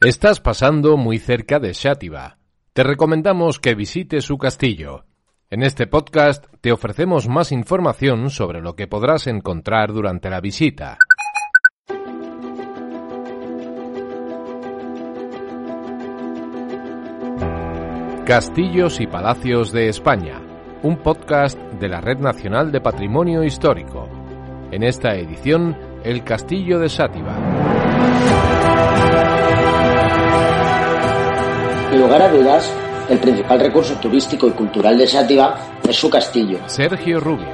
Estás pasando muy cerca de Xátiva. Te recomendamos que visites su castillo. En este podcast te ofrecemos más información sobre lo que podrás encontrar durante la visita. Castillos y Palacios de España, un podcast de la Red Nacional de Patrimonio Histórico. En esta edición, el Castillo de Sátiva. Sin lugar a dudas, el principal recurso turístico y cultural de Sátiva es su castillo. Sergio Rubio,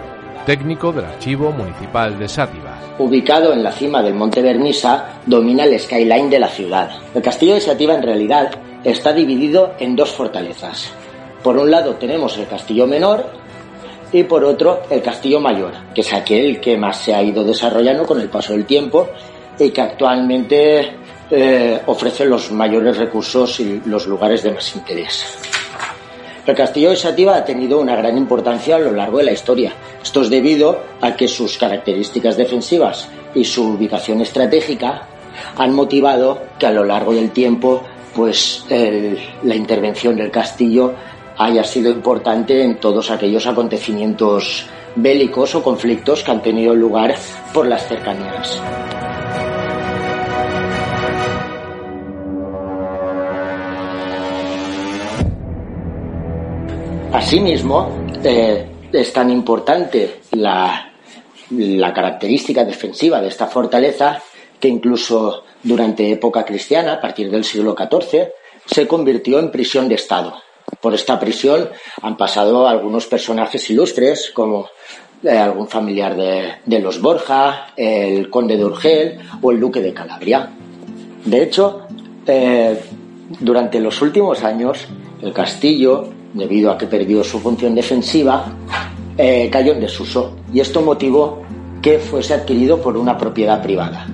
técnico del Archivo Municipal de Sátiva. Ubicado en la cima del Monte Vernisa, domina el skyline de la ciudad. El castillo de Sátiva en realidad está dividido en dos fortalezas. Por un lado tenemos el castillo menor y por otro el castillo mayor, que es aquel que más se ha ido desarrollando con el paso del tiempo y que actualmente eh, ofrece los mayores recursos y los lugares de más interés. El castillo de Sativa ha tenido una gran importancia a lo largo de la historia. Esto es debido a que sus características defensivas y su ubicación estratégica han motivado que a lo largo del tiempo pues la intervención del castillo haya sido importante en todos aquellos acontecimientos bélicos o conflictos que han tenido lugar por las cercanías. Asimismo, eh, es tan importante la, característica defensiva de esta fortaleza que incluso durante época cristiana, a partir del siglo XIV, se convirtió en prisión de Estado. Por esta prisión han pasado algunos personajes ilustres, como eh, algún familiar de, los Borja, el conde de Urgel o el duque de Calabria. De hecho, eh, durante los últimos años, el castillo, debido a que perdió su función defensiva, eh, cayó en desuso y esto motivó que fuese adquirido por una propiedad privada.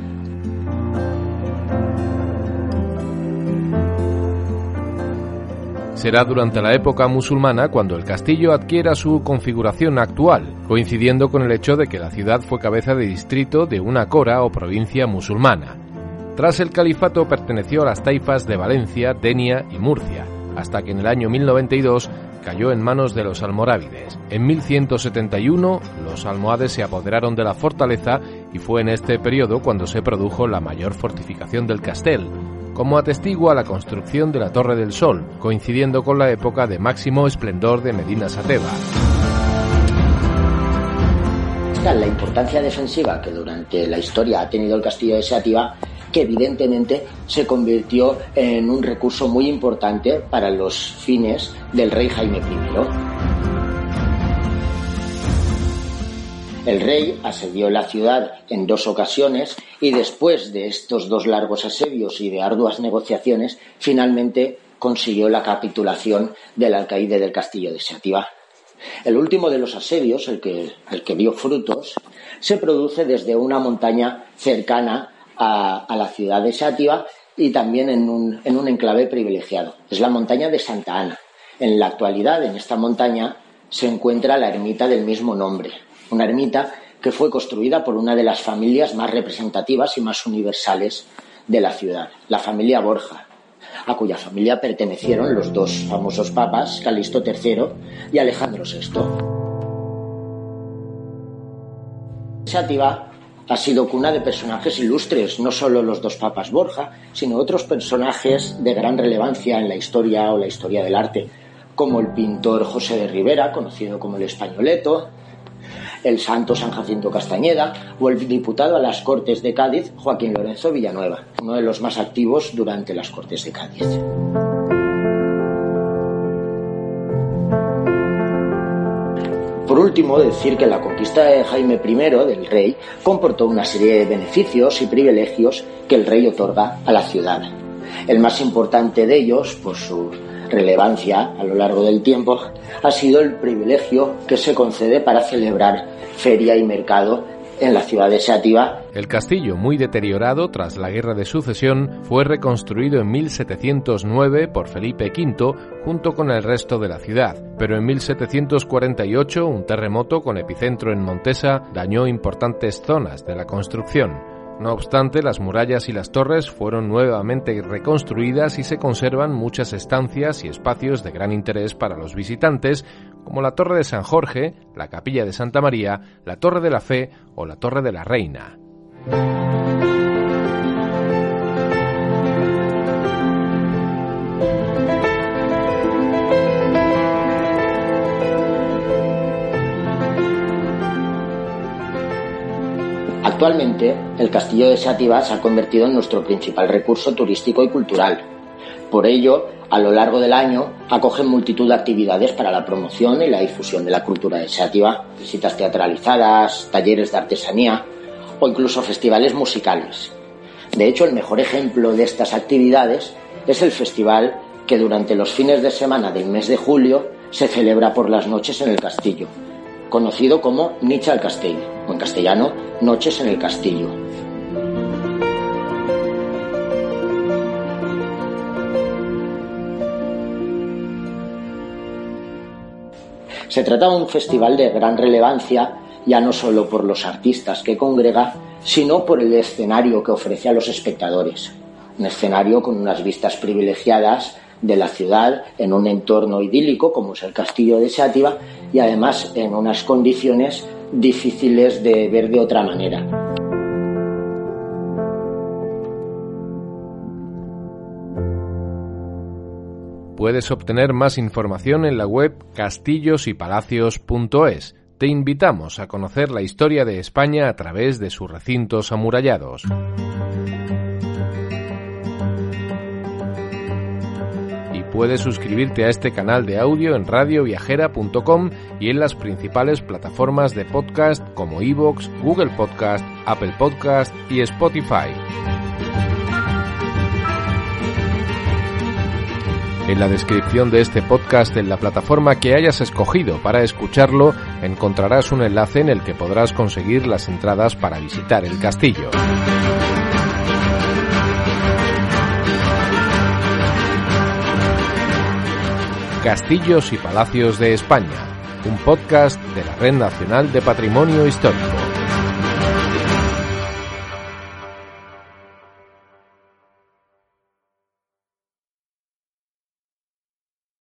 Será durante la época musulmana cuando el castillo adquiera su configuración actual, coincidiendo con el hecho de que la ciudad fue cabeza de distrito de una cora o provincia musulmana. Tras el califato perteneció a las taifas de Valencia, Denia y Murcia, hasta que en el año 1092 cayó en manos de los almorávides. En 1171 los almohades se apoderaron de la fortaleza y fue en este periodo cuando se produjo la mayor fortificación del castel, como atestigua la construcción de la Torre del Sol, coincidiendo con la época de máximo esplendor de Medina Sateva. La importancia defensiva que durante la historia ha tenido el castillo de Sátiva, que evidentemente se convirtió en un recurso muy importante para los fines del rey Jaime I. El rey asedió la ciudad en dos ocasiones y después de estos dos largos asedios y de arduas negociaciones, finalmente consiguió la capitulación del alcaide del castillo de Sativa. El último de los asedios, el que, el que dio frutos, se produce desde una montaña cercana a, la ciudad de Sátiva y también en un, en un enclave privilegiado. Es la montaña de Santa Ana. En la actualidad, en esta montaña, se encuentra la ermita del mismo nombre, una ermita que fue construida por una de las familias más representativas y más universales de la ciudad, la familia Borja, a cuya familia pertenecieron los dos famosos papas, Calixto III y Alejandro VI. Sátiva ha sido cuna de personajes ilustres, no solo los dos papas Borja, sino otros personajes de gran relevancia en la historia o la historia del arte, como el pintor José de Rivera, conocido como el Españoleto, el santo San Jacinto Castañeda o el diputado a las Cortes de Cádiz, Joaquín Lorenzo Villanueva, uno de los más activos durante las Cortes de Cádiz. Por último, decir que la conquista de Jaime I del rey comportó una serie de beneficios y privilegios que el rey otorga a la ciudad. El más importante de ellos, por su relevancia a lo largo del tiempo ha sido el privilegio que se concede para celebrar feria y mercado en la ciudad de Sátiva. El castillo, muy deteriorado tras la Guerra de Sucesión, fue reconstruido en 1709 por Felipe V junto con el resto de la ciudad, pero en 1748 un terremoto con epicentro en Montesa dañó importantes zonas de la construcción. No obstante, las murallas y las torres fueron nuevamente reconstruidas y se conservan muchas estancias y espacios de gran interés para los visitantes, como la Torre de San Jorge, la Capilla de Santa María, la Torre de la Fe o la Torre de la Reina. Actualmente, el castillo de Sátiva se ha convertido en nuestro principal recurso turístico y cultural. Por ello, a lo largo del año acoge multitud de actividades para la promoción y la difusión de la cultura de Sátiva, visitas teatralizadas, talleres de artesanía o incluso festivales musicales. De hecho, el mejor ejemplo de estas actividades es el festival que durante los fines de semana del mes de julio se celebra por las noches en el castillo, conocido como Nicha al Castell, en castellano, Noches en el Castillo. Se trata de un festival de gran relevancia, ya no solo por los artistas que congrega, sino por el escenario que ofrece a los espectadores. Un escenario con unas vistas privilegiadas de la ciudad en un entorno idílico como es el castillo de Sátiva y además en unas condiciones difíciles de ver de otra manera. Puedes obtener más información en la web castillosypalacios.es. Te invitamos a conocer la historia de España a través de sus recintos amurallados. Puedes suscribirte a este canal de audio en radioviajera.com y en las principales plataformas de podcast como iVoox, Google Podcast, Apple Podcast y Spotify. En la descripción de este podcast en la plataforma que hayas escogido para escucharlo encontrarás un enlace en el que podrás conseguir las entradas para visitar el castillo. Castillos y Palacios de España, un podcast de la Red Nacional de Patrimonio Histórico.